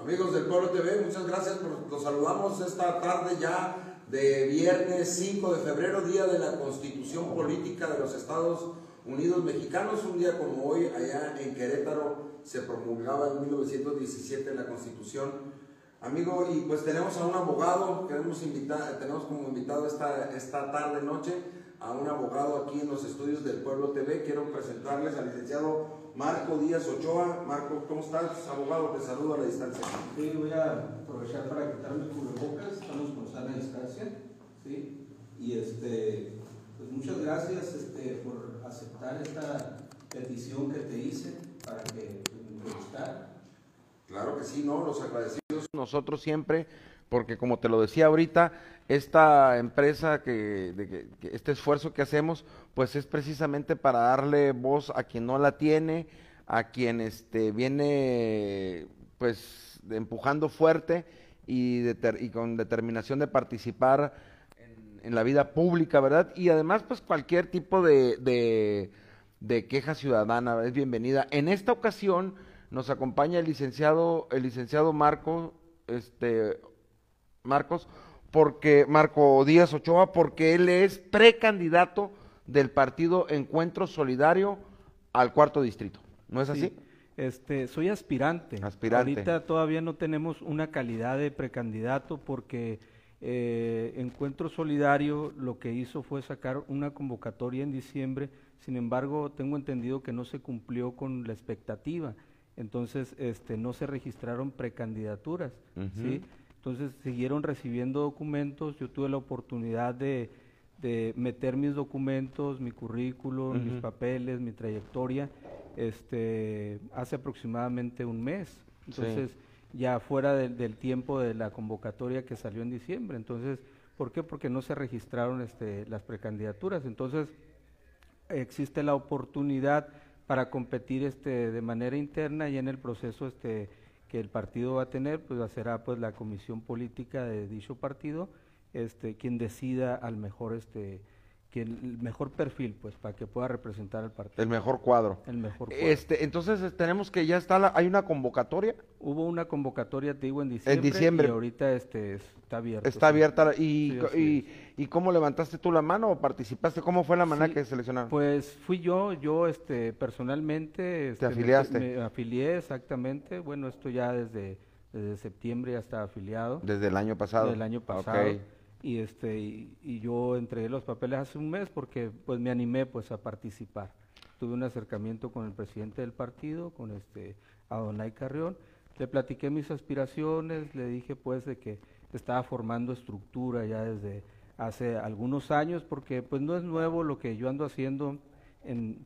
Amigos del Pueblo TV, muchas gracias. Por, los saludamos esta tarde ya de viernes 5 de febrero, día de la Constitución Política de los Estados Unidos Mexicanos. Un día como hoy, allá en Querétaro, se promulgaba en 1917 la Constitución. Amigo, y pues tenemos a un abogado, queremos invitar, tenemos como invitado esta, esta tarde, noche, a un abogado aquí en los estudios del Pueblo TV. Quiero presentarles al licenciado Marco Díaz Ochoa. Marco, ¿cómo estás? Abogado, te saludo a la distancia. Sí, voy a aprovechar para quitarme el cubrebocas, estamos con sana distancia, ¿sí? Y este, pues muchas gracias este, por aceptar esta petición que te hice para que me gustara. Claro que sí, ¿no? Los agradecidos nosotros siempre, porque como te lo decía ahorita, esta empresa, que, este esfuerzo que hacemos, pues es precisamente para darle voz a quien no la tiene, a quien este, viene pues empujando fuerte y, y con determinación de participar en, la vida pública, ¿verdad? Y además pues cualquier tipo de, de queja ciudadana es bienvenida. En esta ocasión nos acompaña el licenciado, el licenciado Marco, este, Marcos, porque Marco Díaz Ochoa, porque él es precandidato del partido Encuentro Solidario al cuarto distrito. ¿No es así? Este, soy aspirante. Aspirante. Ahorita todavía no tenemos una calidad de precandidato porque eh, Encuentro Solidario lo que hizo fue sacar una convocatoria en diciembre. Sin embargo, tengo entendido que no se cumplió con la expectativa. Entonces, este, no se registraron precandidaturas, ¿sí? Entonces siguieron recibiendo documentos, yo tuve la oportunidad de, meter mis documentos, mi currículum, mis papeles, mi trayectoria, este, hace aproximadamente un mes. Entonces, ya fuera del tiempo de la convocatoria que salió en diciembre. Entonces, ¿por qué? Porque no se registraron este, las precandidaturas. Entonces, existe la oportunidad para competir este, de manera interna y en el proceso este, que el partido va a tener, pues será pues la comisión política de dicho partido, este, quien decida al mejor este el mejor perfil, pues, para que pueda representar al partido. El mejor cuadro. El mejor cuadro. Este, entonces tenemos que ya está, hay una convocatoria. Hubo una convocatoria, te digo, en diciembre. En diciembre. Y ahorita este, está abierta. Está abierta. Y, y, y, cómo levantaste tú la mano o participaste? ¿Cómo fue la manera que seleccionaron? Pues fui yo, yo este, personalmente. Este, ¿Te afiliaste? Me, afilié, exactamente. Bueno, esto ya desde, desde septiembre ya está afiliado. Desde el año pasado. Desde el año pasado y este y, yo entregué los papeles hace un mes porque pues me animé pues a participar. Tuve un acercamiento con el presidente del partido con este Adonai Carrión. Le platiqué mis aspiraciones le dije pues de que estaba formando estructura ya desde hace algunos años porque pues no es nuevo lo que yo ando haciendo en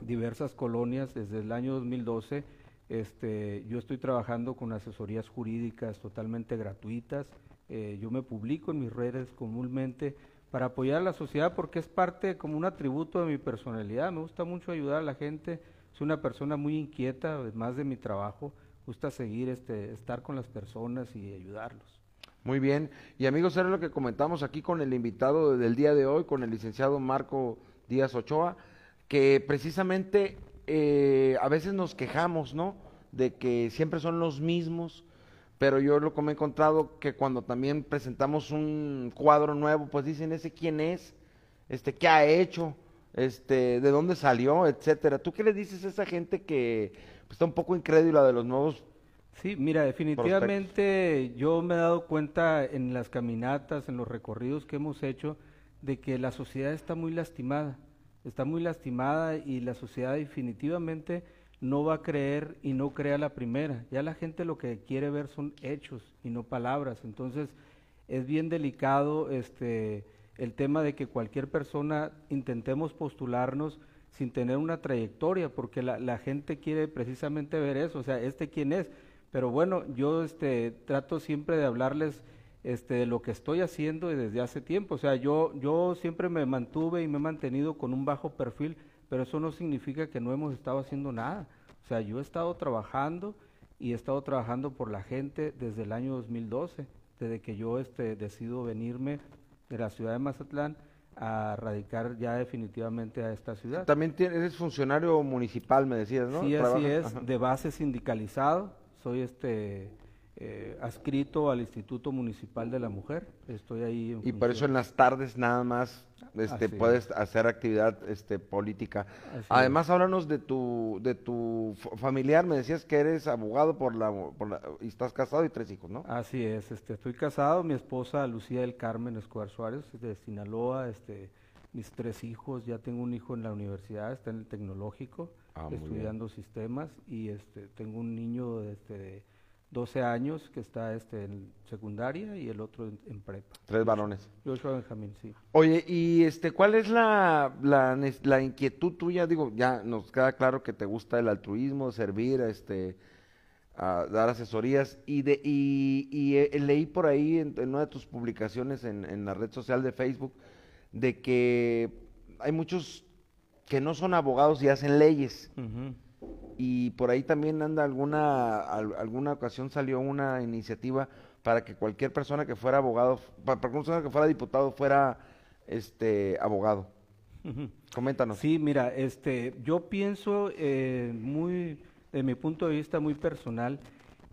diversas colonias desde el año 2012 este yo estoy trabajando con asesorías jurídicas totalmente gratuitas eh, yo me publico en mis redes comúnmente para apoyar a la sociedad porque es parte como un atributo de mi personalidad. Me gusta mucho ayudar a la gente. Soy una persona muy inquieta, además de mi trabajo. Gusta seguir, este, estar con las personas y ayudarlos. Muy bien. Y amigos, era lo que comentamos aquí con el invitado del día de hoy, con el licenciado Marco Díaz Ochoa, que precisamente eh, a veces nos quejamos, ¿no? De que siempre son los mismos pero yo lo que me he encontrado que cuando también presentamos un cuadro nuevo, pues dicen ese quién es, este qué ha hecho, este de dónde salió, etcétera. ¿Tú qué le dices a esa gente que pues, está un poco incrédula de los nuevos? Sí, mira, definitivamente yo me he dado cuenta en las caminatas, en los recorridos que hemos hecho, de que la sociedad está muy lastimada, está muy lastimada y la sociedad definitivamente no va a creer y no crea la primera. Ya la gente lo que quiere ver son hechos y no palabras. Entonces es bien delicado este el tema de que cualquier persona intentemos postularnos sin tener una trayectoria, porque la, la gente quiere precisamente ver eso, o sea, este quién es. Pero bueno, yo este trato siempre de hablarles este, de lo que estoy haciendo desde hace tiempo. O sea, yo, yo siempre me mantuve y me he mantenido con un bajo perfil pero eso no significa que no hemos estado haciendo nada. O sea, yo he estado trabajando y he estado trabajando por la gente desde el año 2012, desde que yo este, decido venirme de la ciudad de Mazatlán a radicar ya definitivamente a esta ciudad. También eres funcionario municipal, me decías, ¿no? Sí, así es, de base sindicalizado. Soy este eh, adscrito al Instituto Municipal de la Mujer. Estoy ahí. y por eso en las tardes nada más este, puedes hacer actividad este, política. Además, háblanos de tu, de tu familiar. Me decías que eres abogado por la, y estás casado y tres hijos, ¿no? Así es. Este, estoy casado. Mi esposa Lucía del Carmen Escobar Suárez de Sinaloa. Este, mis tres hijos. Ya tengo un hijo en la universidad, está en el tecnológico, ah, estudiando sistemas y este, tengo un niño este, de 12 años que está este en secundaria y el otro en, prepa. Tres varones. Joshua Benjamín, sí. Oye, y este, ¿cuál es la, la, inquietud tuya? Digo, ya nos queda claro que te gusta el altruismo, servir, este, a dar asesorías. Y, de, y, y eh, leí por ahí en, una de tus publicaciones en, en la red social de Facebook de que hay muchos que no son abogados y hacen leyes y por ahí también anda alguna, alguna ocasión salió una iniciativa para que cualquier persona que fuera abogado, para, cualquier persona que fuera diputado fuera este abogado. Coméntanos. Sí, mira, este, yo pienso eh, muy, de mi punto de vista muy personal,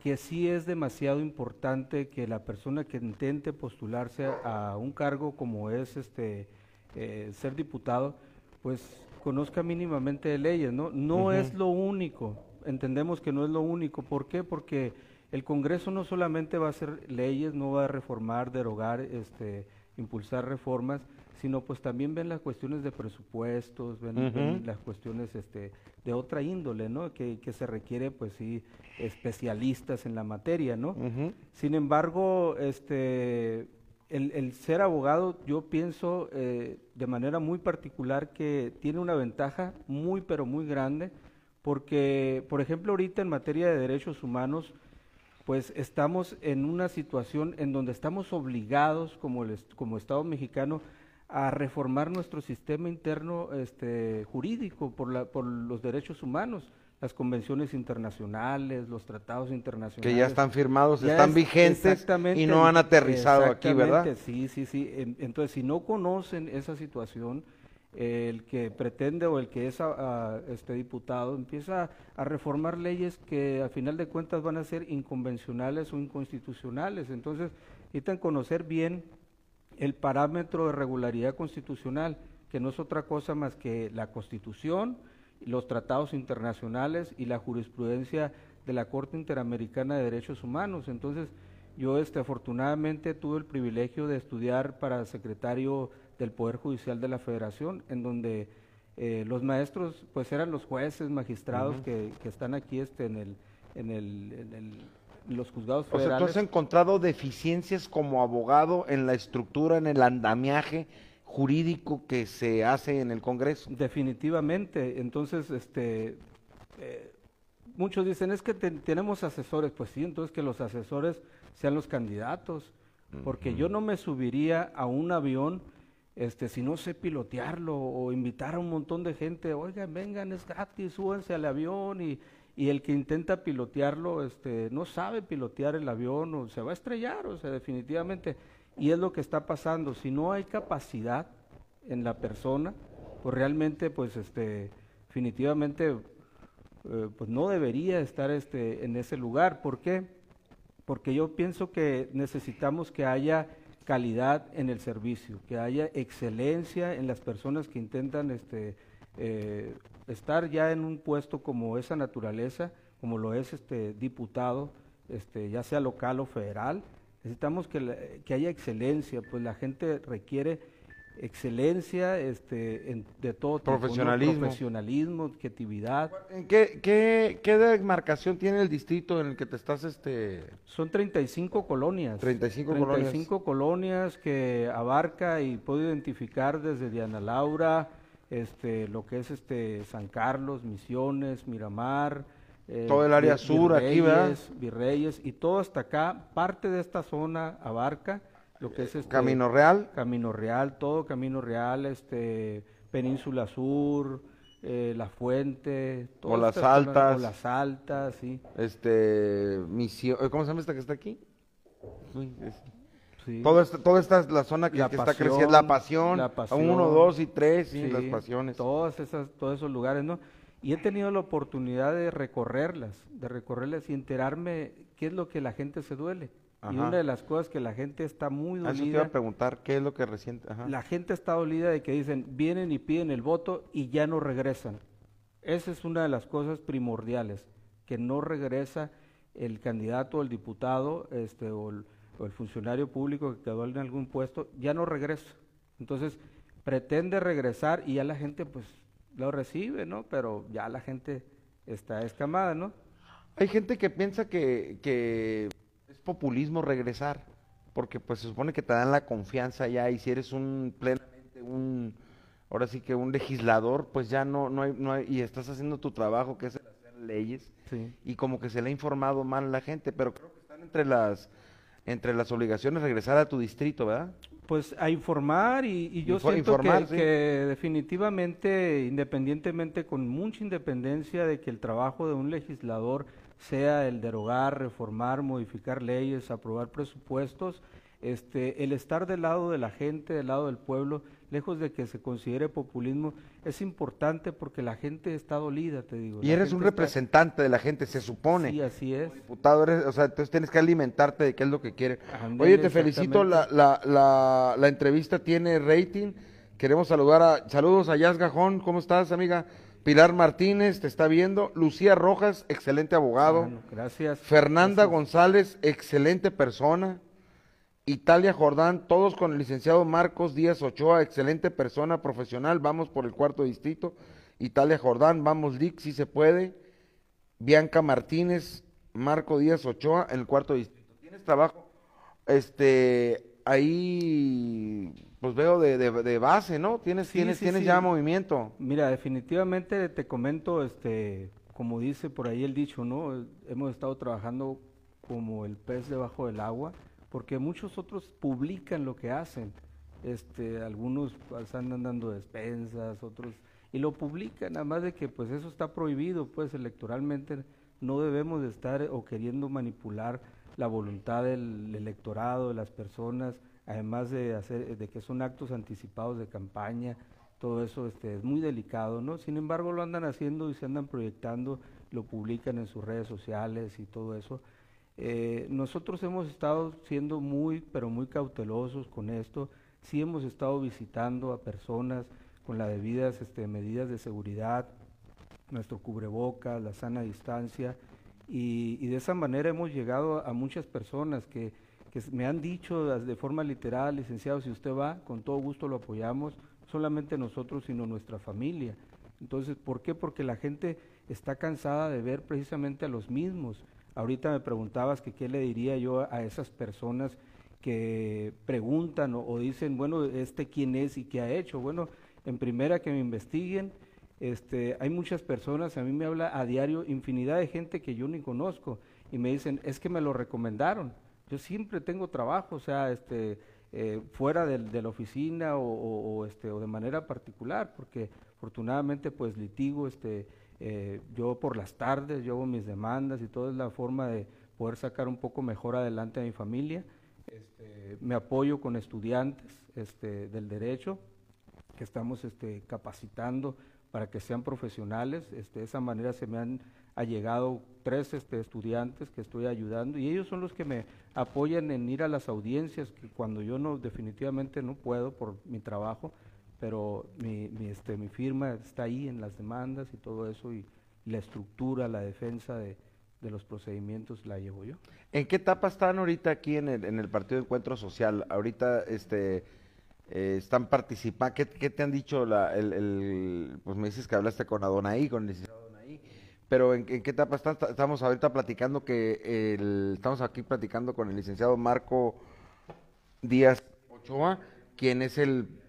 que sí es demasiado importante que la persona que intente postularse a un cargo como es este eh, ser diputado, pues conozca mínimamente de leyes, ¿no? No es lo único, entendemos que no es lo único. ¿Por qué? Porque el Congreso no solamente va a hacer leyes, no va a reformar, derogar, este, impulsar reformas, sino pues también ven las cuestiones de presupuestos, ven, las cuestiones este, de otra índole, ¿no? Que, que, se requiere, pues sí, especialistas en la materia, ¿no? Sin embargo, este el, ser abogado, yo pienso eh, de manera muy particular que tiene una ventaja muy, pero muy grande, porque, por ejemplo, ahorita en materia de derechos humanos, pues estamos en una situación en donde estamos obligados como, el, como Estado mexicano a reformar nuestro sistema interno este, jurídico por, la, por los derechos humanos las convenciones internacionales, los tratados internacionales. Que ya están firmados, están vigentes y no han aterrizado aquí, ¿verdad? Sí, sí, sí. Entonces, si no conocen esa situación, el que pretende o el que es este diputado empieza a reformar leyes que a final de cuentas van a ser inconvencionales o inconstitucionales. Entonces, necesitan conocer bien el parámetro de regularidad constitucional, que no es otra cosa más que la Constitución, los tratados internacionales y la jurisprudencia de la Corte Interamericana de Derechos Humanos. Entonces, yo este, afortunadamente tuve el privilegio de estudiar para secretario del Poder Judicial de la Federación, en donde eh, los maestros pues eran los jueces, magistrados que, que, están aquí este, en, el, en, el, en, los juzgados federales. O sea, ¿tú has encontrado deficiencias como abogado en la estructura, en el andamiaje jurídico que se hace en el Congreso. Definitivamente. Entonces, este, eh, muchos dicen, es que tenemos asesores. Pues sí, entonces que los asesores sean los candidatos. Porque yo no me subiría a un avión este, si no sé pilotearlo o invitar a un montón de gente, oigan, vengan, es gratis, súbanse al avión y, y el que intenta pilotearlo este, no sabe pilotear el avión o se va a estrellar, o sea, definitivamente y es lo que está pasando. Si no hay capacidad en la persona, pues realmente, pues este, definitivamente, eh, pues no debería estar este, en ese lugar. ¿Por qué? Porque yo pienso que necesitamos que haya calidad en el servicio, que haya excelencia en las personas que intentan este, eh, estar ya en un puesto como esa naturaleza, como lo es este diputado, este, ya sea local o federal, Necesitamos que, que haya excelencia, pues la gente requiere excelencia este, de todo tipo, profesionalismo, profesionalismo, objetividad. ¿Qué, qué, ¿Qué demarcación tiene el distrito en el que te estás? este Son 35 colonias. 35, 35 colonias. que abarca y puedo identificar desde Diana Laura, este, lo que es este San Carlos, Misiones, Miramar, eh, todo el área sur aquí, ¿verdad? Virreyes y todo hasta acá, parte de esta zona abarca lo que es este Camino Real. Camino Real, todo Camino Real, este Península Sur, eh, La Fuente, o las altas. o las altas, sí. Este, misión, ¿cómo se llama esta que está aquí? Sí. Todo esta, toda esta la zona que, está creciendo, la pasión, la pasión, uno, dos y tres, sí, las pasiones. Todas esas, todos esos lugares, ¿no? Y he tenido la oportunidad de recorrerlas, de recorrerlas y enterarme qué es lo que la gente se duele. Y una de las cosas que la gente está muy dolida. Eso te iba a preguntar, ¿qué es lo que reciente? La gente está dolida de que dicen, vienen y piden el voto y ya no regresan. Esa es una de las cosas primordiales, que no regresa el candidato o el diputado este, o, el, o el funcionario público que quedó en algún puesto, ya no regresa. Entonces, pretende regresar y ya la gente pues lo recibe, ¿no? Pero ya la gente está escamada, ¿no? Hay gente que piensa que, que es populismo regresar, porque pues se supone que te dan la confianza ya y si eres un plenamente un ahora sí que un legislador, pues ya no no hay, no hay y estás haciendo tu trabajo que es hacer leyes y como que se le ha informado mal a la gente, pero creo que están entre las entre las obligaciones regresar a tu distrito, ¿verdad? Pues a informar y, yo siento que, definitivamente, independientemente, con mucha independencia de que el trabajo de un legislador sea el derogar, reformar, modificar leyes, aprobar presupuestos, este, el estar del lado de la gente, del lado del pueblo, lejos de que se considere populismo, es importante porque la gente está dolida, te digo. Y eres un representante de la gente, se supone. Sí, así es. diputado, eres, o sea, entonces tienes que alimentarte de qué es lo que quiere. Oye, te felicito, la, la, la, la, entrevista tiene rating. Queremos saludar a, saludos a Yas Gajón, ¿cómo estás, amiga? Pilar Martínez, te está viendo. Lucía Rojas, excelente abogado. gracias. Fernanda González, excelente persona. Italia Jordán, todos con el licenciado Marcos Díaz Ochoa, excelente persona profesional, vamos por el cuarto distrito. Italia Jordán, vamos Lick, si se puede. Bianca Martínez, Marco Díaz Ochoa en el cuarto distrito. ¿Tienes trabajo? Este, ahí, pues veo de, de, base, ¿no? Tienes, tienes, tienes ya movimiento. Mira, definitivamente te comento, este, como dice por ahí el dicho, ¿no? Hemos estado trabajando como el pez debajo del agua porque muchos otros publican lo que hacen. Este, algunos andan dando despensas, otros y lo publican, además de que pues eso está prohibido, pues electoralmente no debemos de estar o queriendo manipular la voluntad del electorado, de las personas, además de hacer de que son actos anticipados de campaña, todo eso este, es muy delicado, ¿no? Sin embargo, lo andan haciendo y se andan proyectando, lo publican en sus redes sociales y todo eso. Eh, nosotros hemos estado siendo muy, pero muy cautelosos con esto. Sí hemos estado visitando a personas con las debidas este, medidas de seguridad, nuestro cubrebocas, la sana distancia, y, de esa manera hemos llegado a muchas personas que, que, me han dicho de forma literal, licenciado, si usted va, con todo gusto lo apoyamos, solamente nosotros, sino nuestra familia. Entonces, ¿por qué? Porque la gente está cansada de ver precisamente a los mismos Ahorita me preguntabas que qué le diría yo a esas personas que preguntan o, dicen, bueno, este quién es y qué ha hecho. Bueno, en primera que me investiguen, este, hay muchas personas, a mí me habla a diario infinidad de gente que yo ni conozco y me dicen, es que me lo recomendaron. Yo siempre tengo trabajo, o sea, este, eh, fuera de, la oficina o, este, o de manera particular, porque afortunadamente pues litigo, este, eh, yo por las tardes, yo hago mis demandas y todo es la forma de poder sacar un poco mejor adelante a mi familia. Este, me apoyo con estudiantes este, del derecho que estamos este, capacitando para que sean profesionales. Este, de esa manera se me han llegado tres estudiantes que estoy ayudando y ellos son los que me apoyan en ir a las audiencias que cuando yo no definitivamente no puedo por mi trabajo pero mi, mi, este, mi firma está ahí en las demandas y todo eso y, la estructura, la defensa de, de, los procedimientos la llevo yo. ¿En qué etapa están ahorita aquí en el, en el Partido de Encuentro Social? Ahorita este, eh, están participando, ¿Qué, ¿qué, te han dicho? La, el, el, pues me dices que hablaste con Adonai, con el licenciado Adonai, pero ¿en, ¿en, qué etapa están? Estamos ahorita platicando que el, estamos aquí platicando con el licenciado Marco Díaz Ochoa, quien es el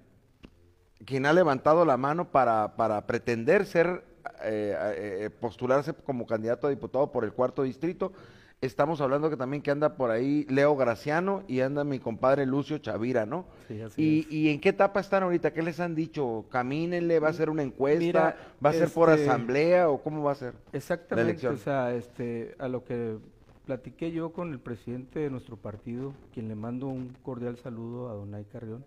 quien ha levantado la mano para, para pretender ser, eh, eh, postularse como candidato a diputado por el cuarto distrito. Estamos hablando que también que anda por ahí Leo Graciano y anda mi compadre Lucio Chavira, ¿no? Sí, así y, ¿Y en qué etapa están ahorita? ¿Qué les han dicho? ¿Camínenle? ¿Va a ser una encuesta? ¿Va a ser por este, asamblea o cómo va a ser? Exactamente, o sea, este, a lo que platiqué yo con el presidente de nuestro partido, quien le mando un cordial saludo a Donay Carrión,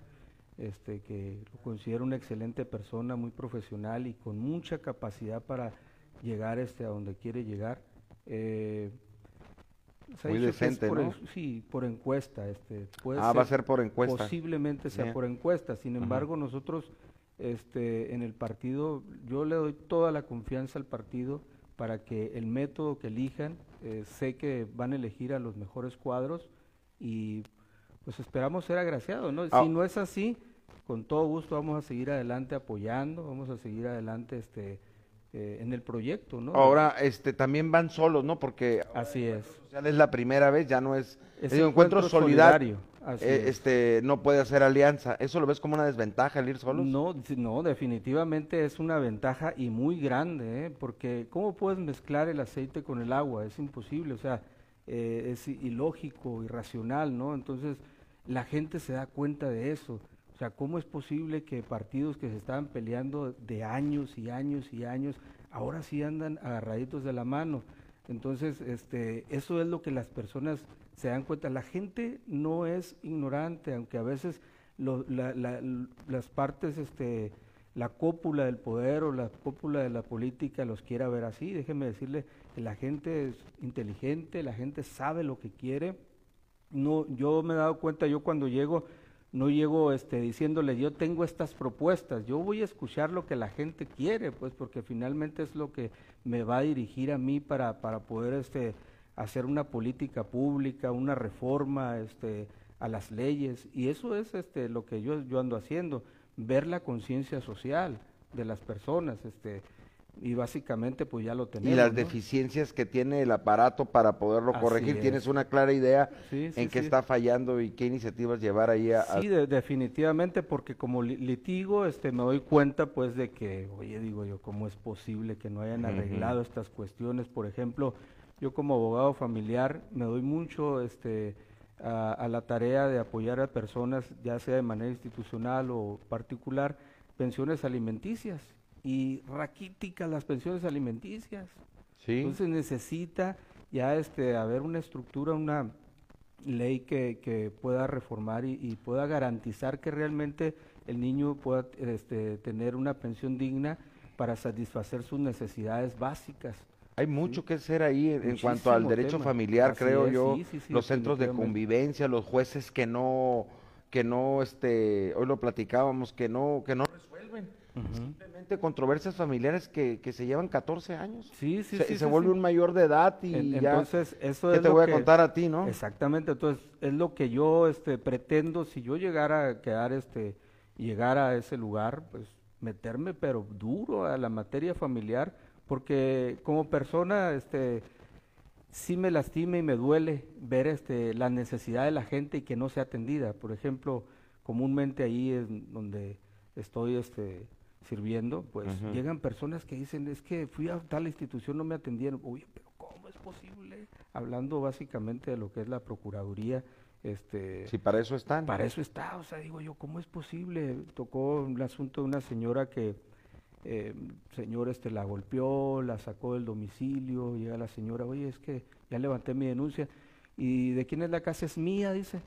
este, que lo considero una excelente persona, muy profesional y con mucha capacidad para llegar este, a donde quiere llegar. Eh, muy decente, por ¿no? sí, por encuesta. Este, puede ah, va a ser por encuesta. Posiblemente sea por encuesta. Sin embargo, nosotros este, en el partido, yo le doy toda la confianza al partido para que el método que elijan, eh, sé que van a elegir a los mejores cuadros y pues esperamos ser agraciados, ¿no? Ah. Si no es así, con todo gusto vamos a seguir adelante apoyando, vamos a seguir adelante este eh, en el proyecto, ¿no? Ahora, este, también van solos, ¿no? Porque así es. es la primera vez, ya no es, es encuentro, solidario. Eh, este, no puede hacer alianza. ¿Eso lo ves como una desventaja el ir solos? No, no, definitivamente es una ventaja y muy grande, ¿eh? porque ¿cómo puedes mezclar el aceite con el agua? Es imposible, o sea, es ilógico, irracional, ¿no? Entonces, la gente se da cuenta de eso. O sea, ¿cómo es posible que partidos que se estaban peleando de años y años y años, ahora sí andan agarraditos de la mano? Entonces, este, eso es lo que las personas se dan cuenta. La gente no es ignorante, aunque a veces las partes, este, la cópula del poder o la cópula de la política los quiera ver así. Déjeme decirle la gente es inteligente, la gente sabe lo que quiere. No, yo me he dado cuenta, yo cuando llego no llego este, diciéndole yo tengo estas propuestas, yo voy a escuchar lo que la gente quiere, pues porque finalmente es lo que me va a dirigir a mí para, para poder este, hacer una política pública, una reforma este, a las leyes, y eso es este, lo que yo, yo ando haciendo, ver la conciencia social de las personas, este, y básicamente pues ya lo tenemos. Y las deficiencias que tiene el aparato para poderlo corregir, tienes una clara idea en qué está fallando y qué iniciativas llevar ahí a... Sí, definitivamente, porque como litigo este, me doy cuenta pues de que, oye, digo yo, ¿cómo es posible que no hayan arreglado estas cuestiones? Por ejemplo, yo como abogado familiar me doy mucho este, a, a la tarea de apoyar a personas, ya sea de manera institucional o particular, pensiones alimenticias y raquíticas las pensiones alimenticias. Entonces necesita ya este haber una estructura, una ley que, que pueda reformar y, pueda garantizar que realmente el niño pueda este, tener una pensión digna para satisfacer sus necesidades básicas. Hay mucho que hacer ahí en, cuanto al derecho familiar, creo yo, los centros de convivencia, los jueces que no, que no, este, hoy lo platicábamos, que no, que no resuelven. Simplemente controversias familiares que, que, se llevan 14 años. Sí, sí, se, sí. Se vuelve un mayor de edad y ya. Entonces, eso ¿qué es te voy a contar a ti, ¿no? Exactamente. Entonces, es lo que yo este, pretendo. Si yo llegara a quedar, este, llegar a ese lugar, pues meterme, pero duro a la materia familiar, porque como persona, este sí me lastima y me duele ver este, la necesidad de la gente y que no sea atendida. Por ejemplo, comúnmente ahí es donde estoy este, sirviendo, pues llegan personas que dicen, es que fui a tal institución, no me atendieron. Oye, pero ¿cómo es posible? Hablando básicamente de lo que es la Procuraduría. Este, si para eso están. Para eso está, o sea, digo yo, ¿cómo es posible? Tocó el asunto de una señora que, eh, señor este, la golpeó, la sacó del domicilio, llega la señora, oye, es que ya levanté mi denuncia, ¿y de quién es la casa? Es mía, dice.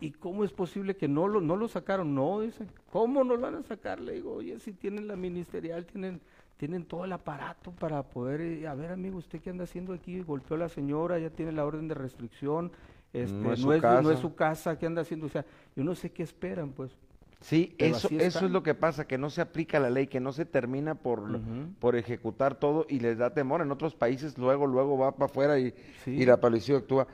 ¿Y cómo es posible que no lo, no lo sacaron? No, dice. ¿Cómo no lo van a sacar? Le digo, oye, si tienen la ministerial, tienen, tienen todo el aparato para poder, eh, a ver amigo, ¿usted qué anda haciendo aquí? Golpeó a la señora, ya tiene la orden de restricción, este, no, es, su casa. ¿qué anda haciendo? O sea, yo no sé qué esperan, pues. Sí, eso, eso es lo que pasa, que no se aplica la ley, que no se termina por, por ejecutar todo y les da temor. En otros países luego, luego va para afuera y, y la policía actúa.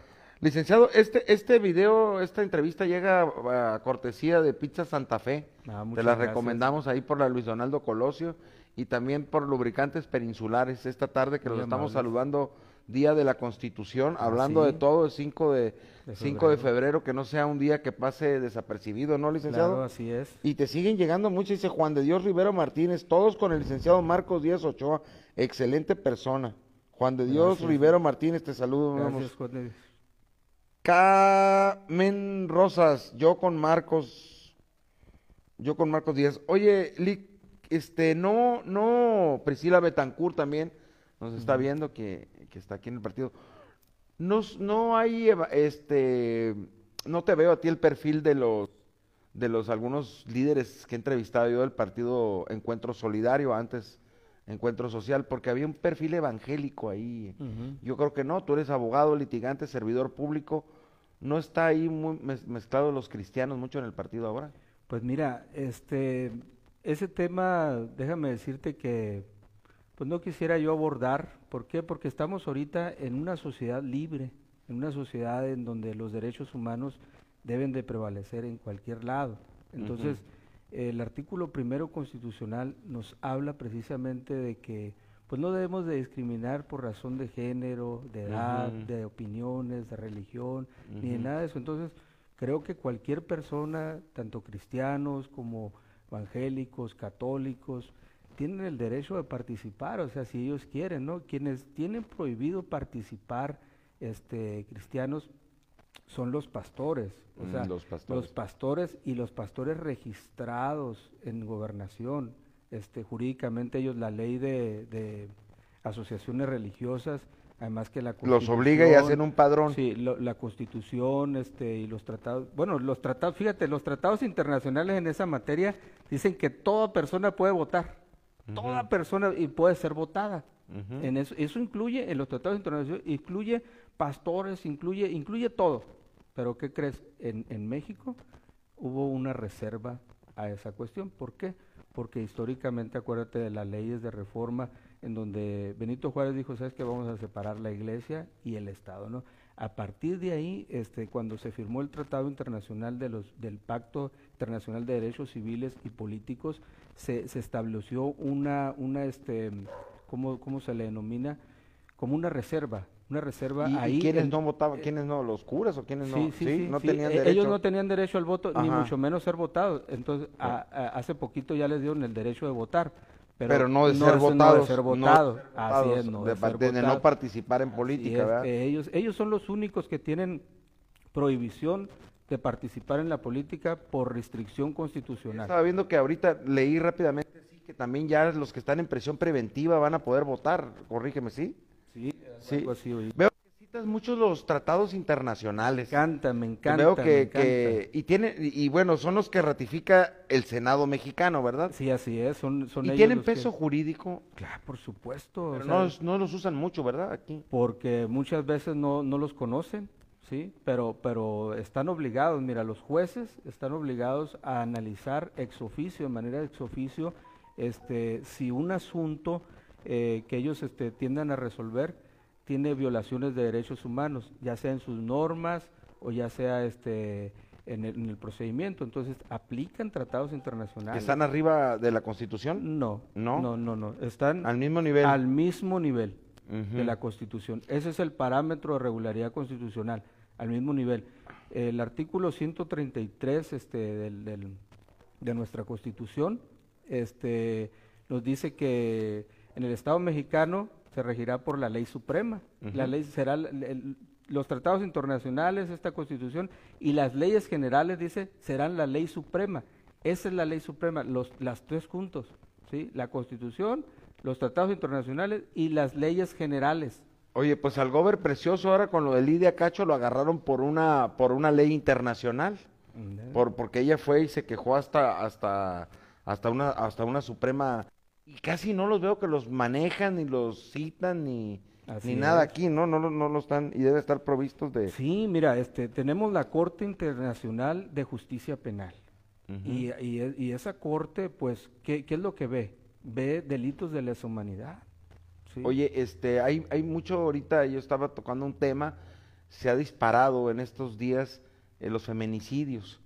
Licenciado, este, este video, esta entrevista llega a cortesía de Pizza Santa Fe. Ah, Te la recomendamos ahí por la Luis Donaldo Colosio y también por Lubricantes Peninsulares esta tarde que los estamos saludando Día de la Constitución, ah, hablando de todo el 5 de, de de febrero, que no sea un día que pase desapercibido, ¿no, licenciado? Claro, así es. Y te siguen llegando mucho, dice Juan de Dios Rivero Martínez, todos con el licenciado Marcos Díaz Ochoa, excelente persona. Juan de Dios Rivero Martínez, te saludo. Gracias, Juan Carmen Rosas, yo con Marcos, yo con Marcos Díaz. Oye, Lick, este, no, no, Priscila Betancourt también nos está viendo que, que, está aquí en el partido. No, no hay, este, no te veo a ti el perfil de los, de los algunos líderes que he entrevistado yo del partido Encuentro Solidario antes, Encuentro Social, porque había un perfil evangélico ahí. Yo creo que no, tú eres abogado, litigante, servidor público, no está ahí muy mezclado los cristianos mucho en el partido ahora. Pues mira, este, ese tema, déjame decirte que pues no quisiera yo abordar. ¿Por qué? Porque estamos ahorita en una sociedad libre, en una sociedad en donde los derechos humanos deben de prevalecer en cualquier lado. Entonces, el artículo primero constitucional nos habla precisamente de que pues no debemos de discriminar por razón de género, de edad, de opiniones, de religión, ni de nada de eso. Entonces, creo que cualquier persona, tanto cristianos como evangélicos, católicos, tienen el derecho de participar, o sea, si ellos quieren, ¿no? Quienes tienen prohibido participar, este, cristianos, son los pastores, o mm, sea, los pastores. y los pastores registrados en gobernación, este, jurídicamente ellos, la ley de, asociaciones religiosas, además que la los obliga y hacen un padrón. Sí, la Constitución, este, y los tratados, bueno, los tratados, fíjate, los tratados internacionales en esa materia dicen que toda persona puede votar Toda persona y puede ser votada. en eso, eso incluye, en los tratados internacionales, incluye pastores, incluye, incluye todo. Pero ¿qué crees? En, en México hubo una reserva a esa cuestión. ¿Por qué? Porque históricamente, acuérdate de las leyes de reforma en donde Benito Juárez dijo, ¿sabes que Vamos a separar la iglesia y el Estado, ¿no? A partir de ahí, este, cuando se firmó el Tratado Internacional de los, del Pacto Internacional de Derechos Civiles y Políticos, se, se estableció una, una este, ¿cómo, ¿cómo se le denomina? Como una reserva, una reserva ¿Y, ahí. quiénes no votaban? ¿Quiénes no? ¿Los curas o quiénes no? Sí, no tenían e, derecho. Ellos no tenían derecho al voto, ni mucho menos ser votados. Entonces, hace poquito ya les dieron el derecho de votar. Pero, no de ser votados. de ser votados. Así es, no de, no participar en política, ¿verdad? ellos, ellos son los únicos que tienen prohibición de participar en la política por restricción constitucional. Estaba viendo que ahorita leí rápidamente sí, que también ya los que están en presión preventiva van a poder votar, corrígeme, ¿sí? Sí, sí. Veo que citas muchos los tratados internacionales. Me encanta, me encanta. Veo que, y tiene y, bueno, son los que ratifica el Senado mexicano, ¿verdad? Sí, así es, son, son ¿Y tienen peso jurídico? Claro, por supuesto. Pero no, no los usan mucho, ¿verdad? Aquí. Porque muchas veces no, no los conocen. ¿sí? Pero, pero están obligados, mira, los jueces están obligados a analizar ex oficio, de manera ex oficio, este, si un asunto eh, que ellos este, tiendan a resolver tiene violaciones de derechos humanos, ya sea en sus normas o ya sea este, en el, procedimiento. Entonces, ¿aplican tratados internacionales? ¿Están arriba de la Constitución? No, no, no, no, no. Están al mismo nivel. Al mismo nivel de la Constitución. Ese es el parámetro de regularidad constitucional al mismo nivel. El artículo 133 este, del, de nuestra Constitución este, nos dice que en el Estado mexicano se regirá por la ley suprema. La ley será los tratados internacionales, esta Constitución y las leyes generales dice serán la ley suprema. Esa es la ley suprema, los las tres juntos, ¿sí? La Constitución, los tratados internacionales y las leyes generales. Oye, pues al gober precioso ahora con lo de Lidia Cacho lo agarraron por una por una ley internacional. Por, porque ella fue y se quejó hasta hasta hasta una hasta una suprema y casi no los veo que los manejan ni los citan ni ni nada aquí, ¿no? No, no, no lo están y debe estar provistos de Sí, mira, este tenemos la Corte Internacional de Justicia Penal. y, y, y, esa corte, pues, ¿qué, ¿qué es lo que ve? Ve delitos de lesa humanidad Oye, este, hay, hay mucho ahorita, yo estaba tocando un tema, se ha disparado en estos días eh, los feminicidios.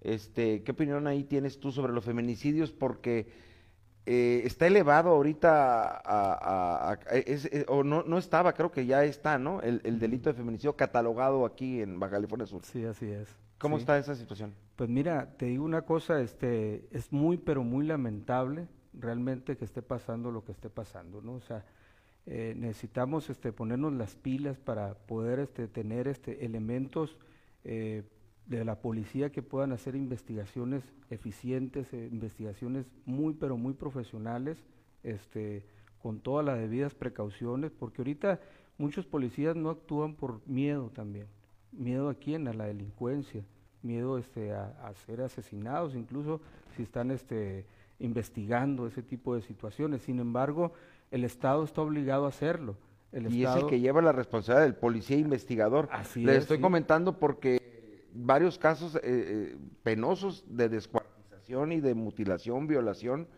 Este, ¿qué opinión ahí tienes tú sobre los feminicidios? Porque eh, está elevado ahorita a, o no, no estaba, creo que ya está, ¿no? El, delito de feminicidio catalogado aquí en Baja California Sur. Sí, así es. ¿Cómo está esa situación? Pues mira, te digo una cosa, este, es muy, pero muy lamentable realmente que esté pasando lo que esté pasando, ¿no? O sea, eh, necesitamos este, ponernos las pilas para poder este, tener este, elementos eh, de la policía que puedan hacer investigaciones eficientes, eh, investigaciones muy pero muy profesionales, este, con todas las debidas precauciones, porque ahorita muchos policías no actúan por miedo también. ¿Miedo a quién? A la delincuencia. Miedo este, a, a ser asesinados, incluso si están este, investigando ese tipo de situaciones. Sin embargo, el Estado está obligado a hacerlo. El y Estado, es el que lleva la responsabilidad del policía investigador. Así Le es, estoy sí. comentando porque varios casos eh, eh, penosos de descuartización y de mutilación, violación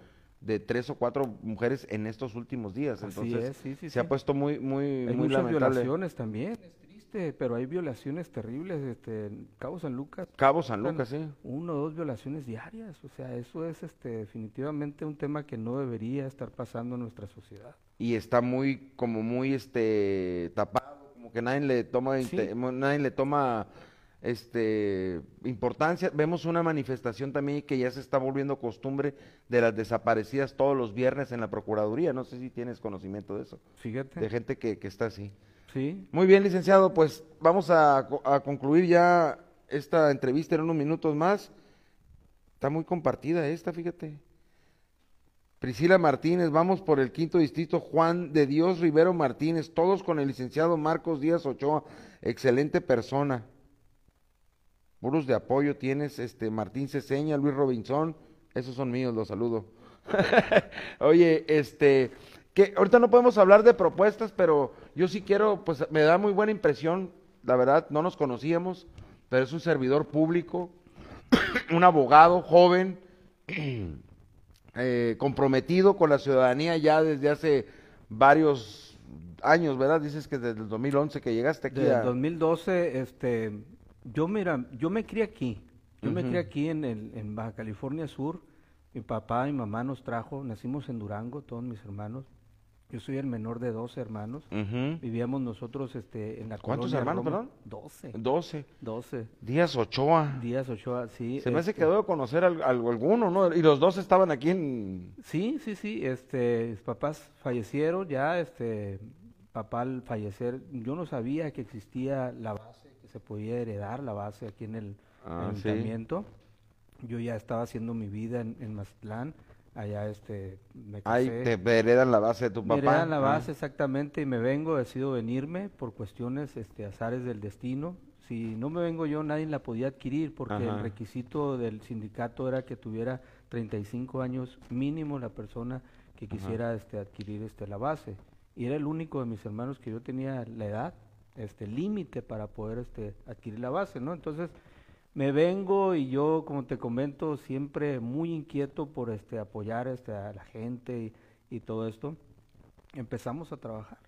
de tres o cuatro mujeres en estos últimos días. Así Entonces, es, sí, sí, se ha puesto muy, muy, hay muy muchas lamentable. violaciones también, es triste, pero hay violaciones terribles. Este, Cabo San Lucas, Cabo San Lucas, sí. uno o dos violaciones diarias. O sea, eso es este, definitivamente un tema que no debería estar pasando en nuestra sociedad. y está muy como muy este tapado como que nadie le toma nadie le toma este importancia. Vemos una manifestación también que ya se está volviendo costumbre de las desaparecidas todos los viernes en la procuraduría. No sé si tienes conocimiento de eso. Fíjate. de gente que, que está así. Sí, muy bien licenciado pues vamos a, a concluir ya esta entrevista en unos minutos más. Está muy compartida esta fíjate. Priscila Martínez, vamos por el quinto distrito, Juan de Dios Rivero Martínez, todos con el licenciado Marcos Díaz Ochoa, excelente persona. Puros de apoyo tienes, este Martín Ceseña, Luis Robinson, esos son míos, los saludo. Oye, este, que ahorita no podemos hablar de propuestas, pero yo sí quiero, pues me da muy buena impresión, la verdad, no nos conocíamos, pero es un servidor público, un abogado joven, eh, comprometido con la ciudadanía ya desde hace varios años, ¿verdad? Dices que desde el 2011 que llegaste aquí Desde a... el 2012, este, yo mira, yo me crié aquí, yo me crié aquí en, el, en Baja California Sur, mi papá y mamá nos trajo, nacimos en Durango, todos mis hermanos, yo soy el menor de 12 hermanos, vivíamos nosotros este, en la ¿Cuántos colonia hermanos, Roma. perdón? 12, 12. 12, Díaz Ochoa. Díaz Ochoa, sí. Se me hace este, que debo conocer al- al- alguno, ¿no? Y los dos estaban aquí en... Sí, sí, sí, este, mis papás fallecieron ya, este, papá al fallecer, yo no sabía que existía la base, se podía heredar la base aquí en el Ah, sí. ayuntamiento. Yo ya estaba haciendo mi vida en, en Mazatlán, allá, este, me casé. te heredan la base de tu Me papá. heredan la Ah. base exactamente y me vengo, decido venirme por cuestiones, este, azares del destino. Si no me vengo yo, nadie la podía adquirir porque Ajá. el requisito del sindicato era que tuviera 35 años mínimo la persona que quisiera este, adquirir este, la base. Y era el único de mis hermanos que yo tenía la edad, este límite para poder este, adquirir la base, ¿no? Entonces me vengo y yo, como te comento, siempre muy inquieto por este, apoyar este, a la gente y, y todo esto. Empezamos a trabajar,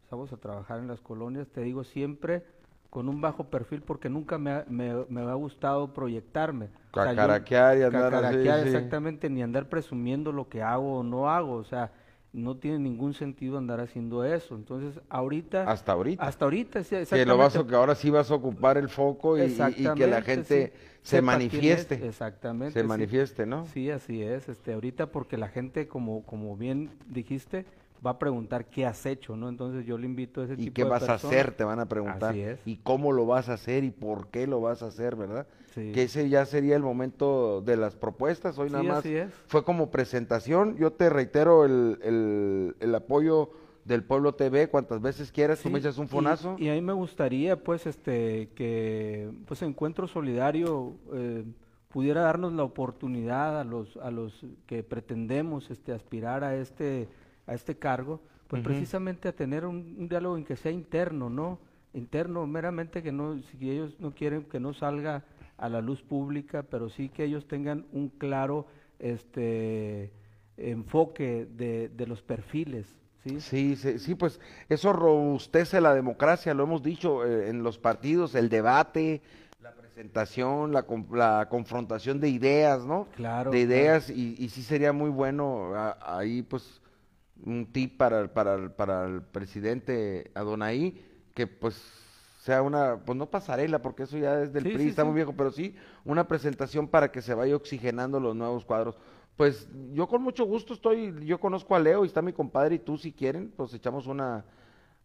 empezamos a trabajar en las colonias, te digo siempre con un bajo perfil porque nunca me ha, me, me ha gustado proyectarme. O sea, yo- Cacaraquear y andar así, cacaraquear, sí. exactamente, ni andar presumiendo lo que hago o no hago, o sea, no tiene ningún sentido andar haciendo eso. Entonces, ahorita... Hasta ahorita. Hasta ahorita, sí, que lo vas a, exactamente. que ahora sí vas a ocupar el foco y- que la Exactamente, gente sí. se manifieste. Exactamente. Se sí. manifieste, ¿no? Sí, así es. Este, ahorita porque la gente, como, como bien dijiste, va a preguntar qué has hecho, ¿no? Entonces yo le invito a ese ¿Y tipo qué de vas a hacer? Te van a preguntar. Así es. ¿Y cómo lo vas a hacer? ¿Y por qué lo vas a hacer? ¿Verdad? Sí. Que ese ya sería el momento de las propuestas. Hoy nada Sí, más así es. fue como presentación. Yo te reitero el, el- el apoyo del Pueblo TV cuantas veces quieras. Tú Sí, me echas un y- fonazo. Y, a mí me gustaría, pues, este, que, pues, Encuentro Solidario eh, pudiera darnos la oportunidad a los, a los que pretendemos, este, aspirar a este, a este cargo, pues, precisamente a tener un, un diálogo en que sea interno, ¿no? Interno, meramente que no, si ellos no quieren que no salga a la luz pública, pero sí que ellos tengan un claro, este, enfoque de, de los perfiles, ¿sí? Sí, sí, sí, pues eso robustece la democracia, lo hemos dicho eh, en los partidos, el debate, la presentación, la, la confrontación de ideas, ¿no? Claro, De claro. ideas y, y sí sería muy bueno a- ahí pues un tip para, el- para, el- para el presidente Adonai, que pues sea una, pues no pasarela, porque eso ya es del Sí, PRI, sí, está muy viejo, pero sí una presentación para que se vaya oxigenando los nuevos cuadros. Pues yo con mucho gusto estoy, yo conozco a Leo y está mi compadre y tú si quieren, pues echamos una,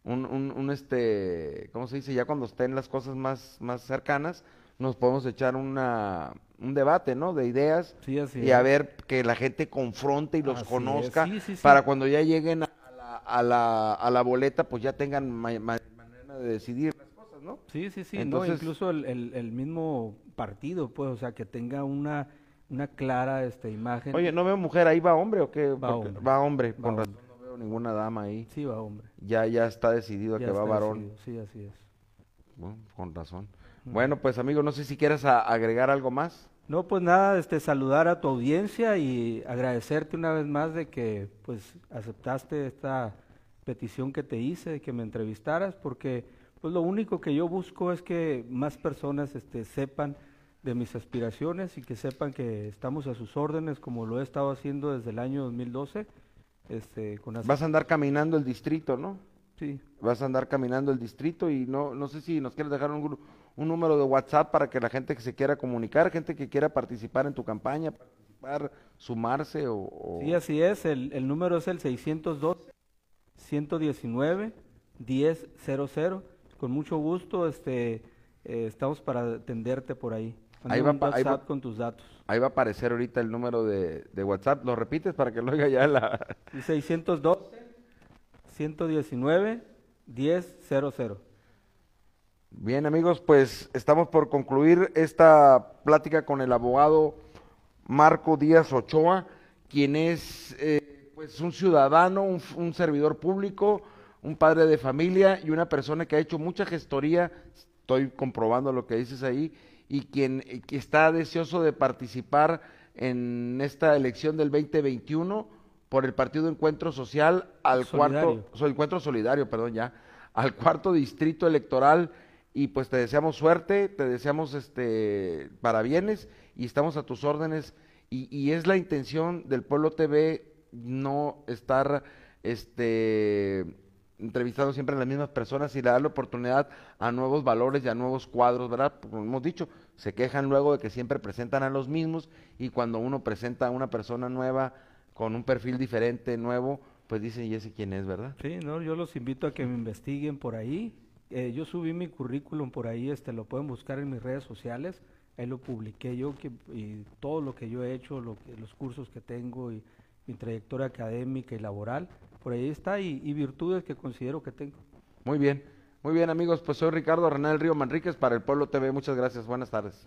un, un, un, este, ¿cómo se dice? Ya cuando estén las cosas más, más cercanas, nos podemos echar una, un debate, ¿no? De ideas Sí, así y a ver que la gente confronte y los Así conozca sí, sí, sí. para cuando ya lleguen a la, a la, a la boleta pues ya tengan ma- ma- manera de decidir las cosas, ¿no? Sí, sí, sí, no, Entonces- incluso el, el, el mismo partido, pues, o sea, que tenga una, una clara este, imagen. Oye, ¿no veo mujer ahí? ¿Va hombre o qué? Va Porque- hombre. Va hombre, Va con hombre. razón no veo ninguna dama ahí. Sí, va, hombre. Ya, ya está decidido Ya que va varón. decidido, Sí, así es. Bueno, con razón. Bueno, pues amigo, no sé si quieres a- agregar algo más. No, pues nada, este, saludar a tu audiencia y agradecerte una vez más de que, pues, aceptaste esta petición que te hice, de que me entrevistaras, porque, pues, lo único que yo busco es que más personas, este, sepan de mis aspiraciones y que sepan que estamos a sus órdenes, como lo he estado haciendo desde el año 2012, este, con Vas a andar caminando el distrito, ¿no? sí, Vas a andar caminando el distrito y no, no sé si nos quieres dejar un, un número de WhatsApp para que la gente que se quiera comunicar, gente que quiera participar en tu campaña, participar, sumarse o... o- Sí, así es. El, el número es el 612-119-1000. Con mucho gusto, este, eh, estamos para atenderte por ahí. Ahí va pa- ahí va- WhatsApp con tus datos. Ahí va a aparecer ahorita el número de, de WhatsApp. ¿Lo repites para que lo oiga ya la... Y 612-119-1000. Bien amigos, pues estamos por concluir esta plática con el abogado Marco Díaz Ochoa, quien es eh, pues un ciudadano, un, servidor público, un padre de familia y una persona que ha hecho mucha gestoría, estoy comprobando lo que dices ahí, y quien que está deseoso de participar en esta elección del 2021 por el Partido Encuentro Social al Solidario. cuarto, so- Encuentro Solidario, perdón ya, al cuarto distrito electoral y pues te deseamos suerte, te deseamos este parabienes y estamos a tus órdenes y, y es la intención del Pueblo TV no estar este entrevistando siempre a las mismas personas y dar la oportunidad a nuevos valores y a nuevos cuadros, ¿verdad? Como hemos dicho, se quejan luego de que siempre presentan a los mismos y cuando uno presenta a una persona nueva con un perfil diferente, nuevo, pues dicen, ¿y ese quién es, verdad? Sí, no, yo los invito a que me investiguen por ahí. Eh, yo subí mi currículum por ahí, este, lo pueden buscar en mis redes sociales. Ahí lo publiqué yo que, y todo lo que yo he hecho, lo que, los cursos que tengo y mi trayectoria académica y laboral, por ahí está y, virtudes que considero que tengo. Muy bien, muy bien amigos, pues soy Ricardo Renal del Río Manríquez para el Pueblo TV, muchas gracias, buenas tardes.